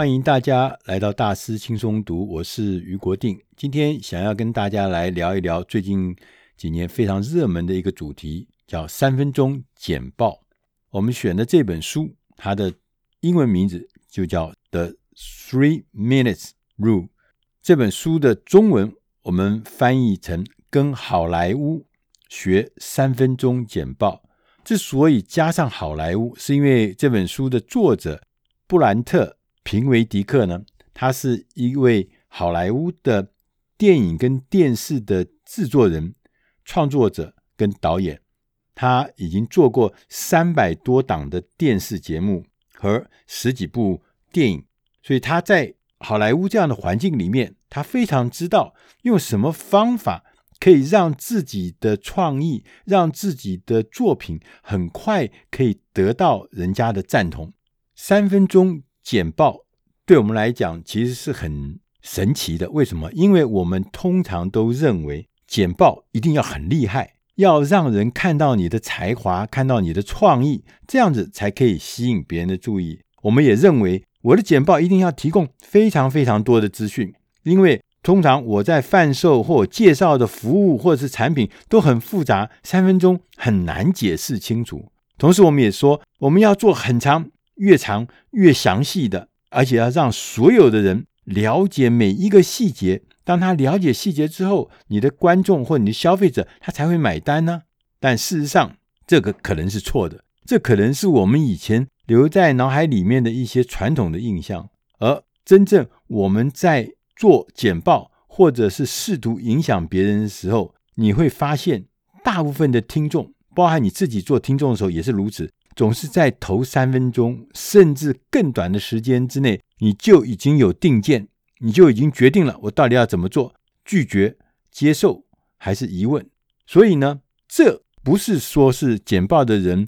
欢迎大家来到大师轻松读，我是余国定。今天想要跟大家来聊一聊最近几年非常热门的一个主题，叫三分钟简报。我们选的这本书，它的英文名字就叫《The Three Minutes Rule》。这本书的中文我们翻译成“跟好莱坞学三分钟简报”。之所以加上好莱坞，是因为这本书的作者布兰特。平维迪克呢，他是一位好莱坞的电影跟电视的制作人、创作者跟导演。他已经做过三百多档的电视节目和十几部电影，所以他在好莱坞这样的环境里面，他非常知道用什么方法可以让自己的创意、让自己的作品很快可以得到人家的赞同。三分钟。简报对我们来讲其实是很神奇的，为什么？因为我们通常都认为简报一定要很厉害，要让人看到你的才华，看到你的创意，这样子才可以吸引别人的注意。我们也认为我的简报一定要提供非常非常多的资讯，因为通常我在贩售或介绍的服务或者是产品都很复杂，三分钟很难解释清楚。同时，我们也说我们要做很长。越长越详细的，而且要让所有的人了解每一个细节。当他了解细节之后，你的观众或你的消费者他才会买单呢。但事实上，这个可能是错的，这可能是我们以前留在脑海里面的一些传统的印象。而真正我们在做简报或者是试图影响别人的时候，你会发现，大部分的听众，包含你自己做听众的时候也是如此。总是在头三分钟，甚至更短的时间之内，你就已经有定见，你就已经决定了我到底要怎么做，拒绝、接受还是疑问。所以呢，这不是说是简报的人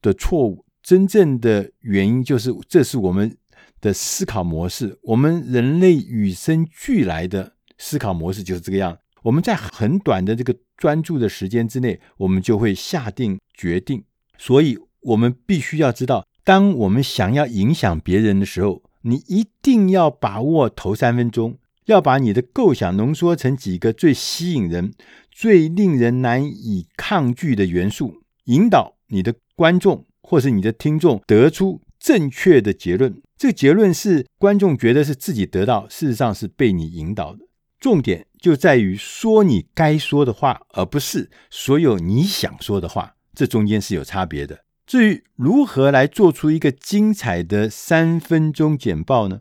的错误，真正的原因就是这是我们的思考模式，我们人类与生俱来的思考模式就是这个样。我们在很短的这个专注的时间之内，我们就会下定决定，所以。我们必须要知道，当我们想要影响别人的时候，你一定要把握头三分钟，要把你的构想浓缩成几个最吸引人、最令人难以抗拒的元素，引导你的观众或是你的听众得出正确的结论。这个结论是观众觉得是自己得到，事实上是被你引导的。重点就在于说你该说的话，而不是所有你想说的话。这中间是有差别的。至于如何来做出一个精彩的三分钟简报呢？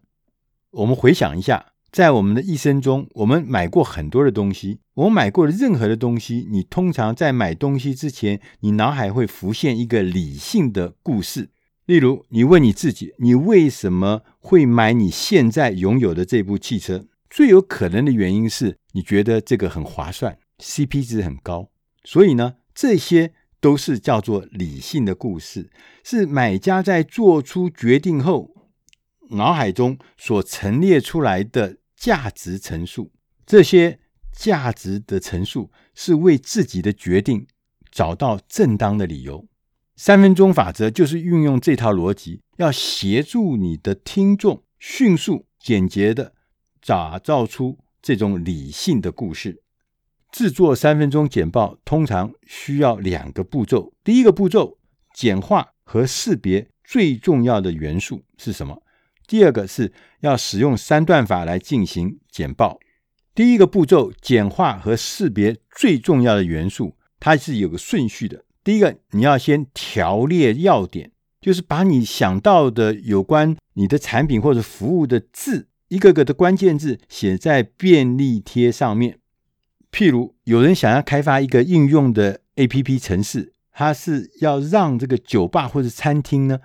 我们回想一下，在我们的一生中，我们买过很多的东西。我们买过的任何的东西，你通常在买东西之前，你脑海会浮现一个理性的故事。例如，你问你自己，你为什么会买你现在拥有的这部汽车？最有可能的原因是你觉得这个很划算，CP 值很高。所以呢，这些。都是叫做理性的故事，是买家在做出决定后，脑海中所陈列出来的价值陈述。这些价值的陈述是为自己的决定找到正当的理由。三分钟法则就是运用这套逻辑，要协助你的听众迅速、简洁地打造出这种理性的故事。制作三分钟简报通常需要两个步骤。第一个步骤，简化和识别最重要的元素是什么？第二个是要使用三段法来进行简报。第一个步骤，简化和识别最重要的元素，它是有个顺序的。第一个，你要先条列要点，就是把你想到的有关你的产品或者服务的字，一个个的关键字写在便利贴上面。譬如有人想要开发一个应用的 APP 程式，它是要让这个酒吧或者餐厅呢，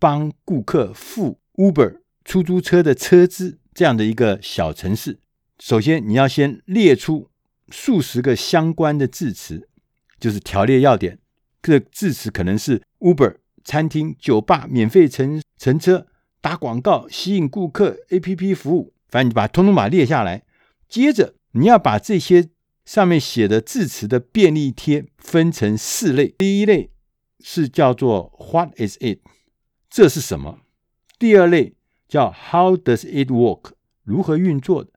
帮顾客付 Uber 出租车的车资这样的一个小程式。首先，你要先列出数十个相关的字词，就是条列要点。这字词可能是 Uber 餐厅、酒吧、免费乘乘车、打广告、吸引顾客、APP 服务，反正你把通通把它列下来。接着，你要把这些上面写的字词的便利贴分成四类，第一类是叫做 What is it？这是什么？第二类叫 How does it work？如何运作的？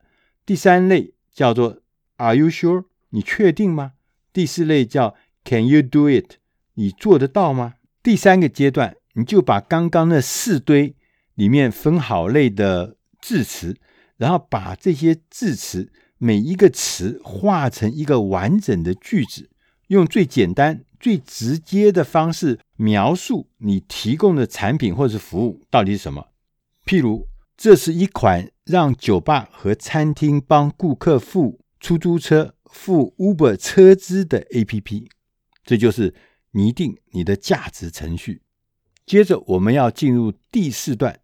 第三类叫做 Are you sure？你确定吗？第四类叫 Can you do it？你做得到吗？第三个阶段，你就把刚刚那四堆里面分好类的字词，然后把这些字词每一个词画成一个完整的句子，用最简单、最直接的方式描述你提供的产品或是服务到底是什么。譬如，这是一款让酒吧和餐厅帮顾客付出租车、付 Uber 车资的 APP。这就是拟定你的价值程序。接着，我们要进入第四段，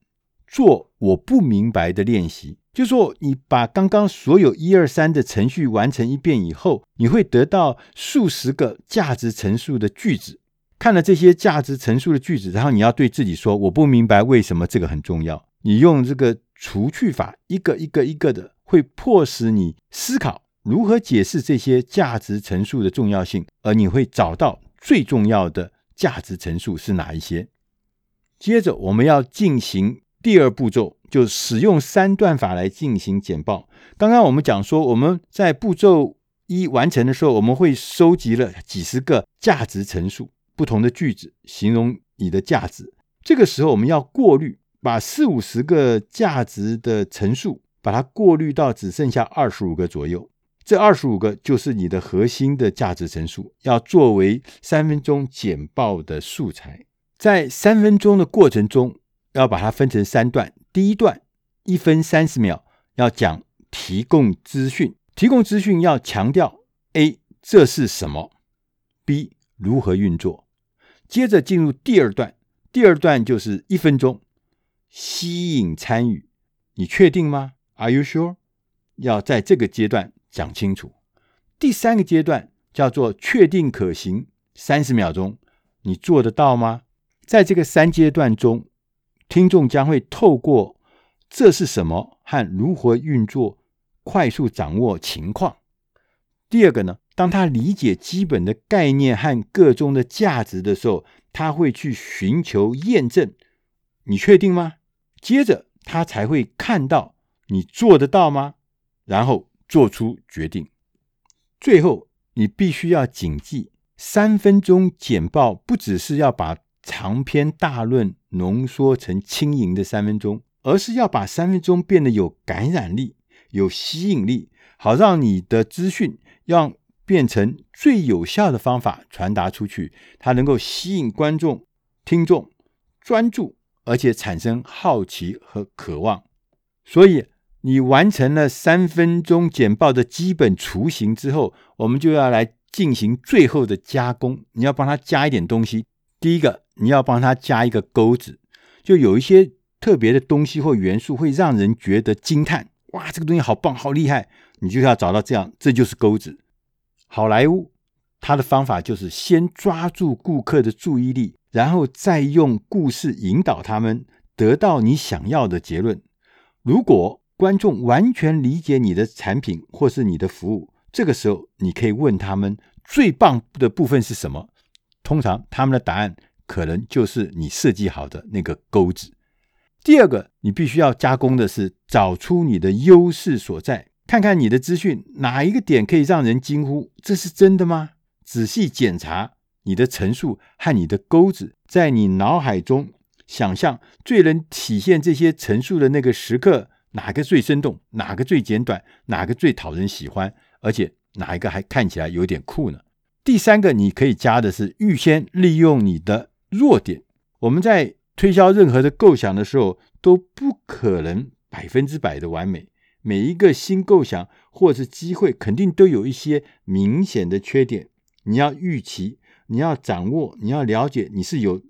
做我不明白的练习。就说你把刚刚所有一二三的程序完成一遍以后，你会得到数十个价值陈述的句子。看了这些价值陈述的句子，然后你要对自己说：“我不明白为什么这个很重要。”你用这个除去法，一个一个一个的，会迫使你思考如何解释这些价值陈述的重要性，而你会找到最重要的价值陈述是哪一些。接着，我们要进行第二步骤，就使用三段法来进行简报。刚刚我们讲说，我们在步骤一完成的时候，我们会收集了几十个价值陈述，不同的句子形容你的价值。这个时候，我们要过滤。把四五十个价值的陈述，把它过滤到只剩下二十五个左右。这二十五个就是你的核心的价值陈述，要作为三分钟简报的素材。在三分钟的过程中，要把它分成三段。第一段一分三十秒，要讲提供资讯。提供资讯要强调 A 这是什么，B 如何运作。接着进入第二段，第二段就是一分钟。吸引参与，你确定吗？Are you sure？要在这个阶段讲清楚。第三个阶段叫做确定可行，三十秒钟，你做得到吗？在这个三阶段中，听众将会透过这是什么和如何运作，快速掌握情况。第二个呢，当他理解基本的概念和个中的价值的时候，他会去寻求验证。你确定吗？接着，他才会看到你做得到吗？然后做出决定。最后，你必须要谨记：三分钟简报不只是要把长篇大论浓缩成轻盈的三分钟，而是要把三分钟变得有感染力、有吸引力，好让你的资讯要变成最有效的方法传达出去，它能够吸引观众、听众专注。而且产生好奇和渴望，所以你完成了三分钟简报的基本雏形之后，我们就要来进行最后的加工。你要帮他加一点东西。第一个，你要帮他加一个钩子，就有一些特别的东西或元素会让人觉得惊叹。哇，这个东西好棒，好厉害！你就要找到这样，这就是钩子。好莱坞他的方法就是先抓住顾客的注意力。然后再用故事引导他们得到你想要的结论。如果观众完全理解你的产品或是你的服务，这个时候你可以问他们最棒的部分是什么。通常他们的答案可能就是你设计好的那个钩子。第二个，你必须要加工的是找出你的优势所在，看看你的资讯哪一个点可以让人惊呼，这是真的吗？仔细检查。你的陈述和你的钩子，在你脑海中想象最能体现这些陈述的那个时刻，哪个最生动，哪个最简短，哪个最讨人喜欢，而且哪一个还看起来有点酷呢？第三个，你可以加的是预先利用你的弱点。我们在推销任何的构想的时候，都不可能百分之百的完美。每一个新构想或是机会，肯定都有一些明显的缺点，你要预期。你要掌握，你要了解，你是有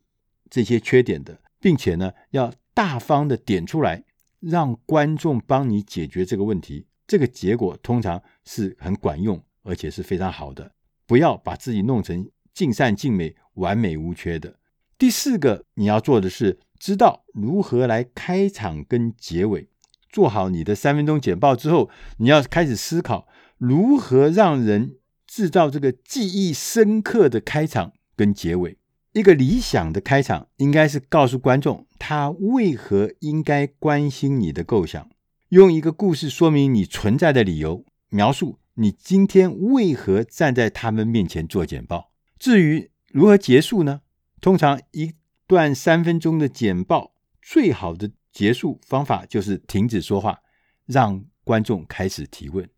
这些缺点的，并且呢，要大方的点出来，让观众帮你解决这个问题。这个结果通常是很管用，而且是非常好的。不要把自己弄成尽善尽美、完美无缺的。第四个，你要做的是知道如何来开场跟结尾。做好你的三分钟简报之后，你要开始思考如何让人。制造这个记忆深刻的开场跟结尾，一个理想的开场应该是告诉观众他为何应该关心你的构想，用一个故事说明你存在的理由，描述你今天为何站在他们面前做简报。至于如何结束呢？通常一段三分钟的简报，最好的结束方法就是停止说话，让观众开始提问。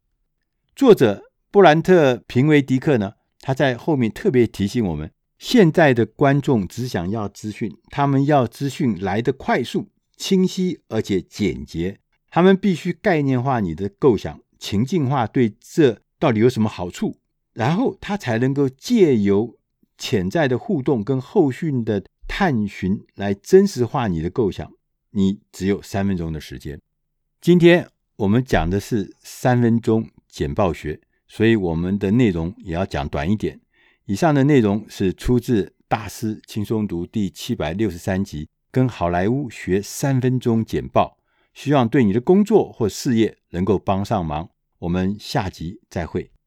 作者布兰特·平维迪克呢，他在后面特别提醒我们。现在的观众只想要资讯，他们要资讯来得快速、清晰而且简洁。他们必须概念化你的构想，情境化对这到底有什么好处，然后他才能够借由潜在的互动跟后续的探寻来真实化你的构想。你只有三分钟的时间。今天我们讲的是三分钟简报学，所以我们的内容也要讲短一点。以上的内容是出自《大师轻松读》第七百六十三集，跟好莱坞学三分钟简报，希望对你的工作或事业能够帮上忙。我们下集再会。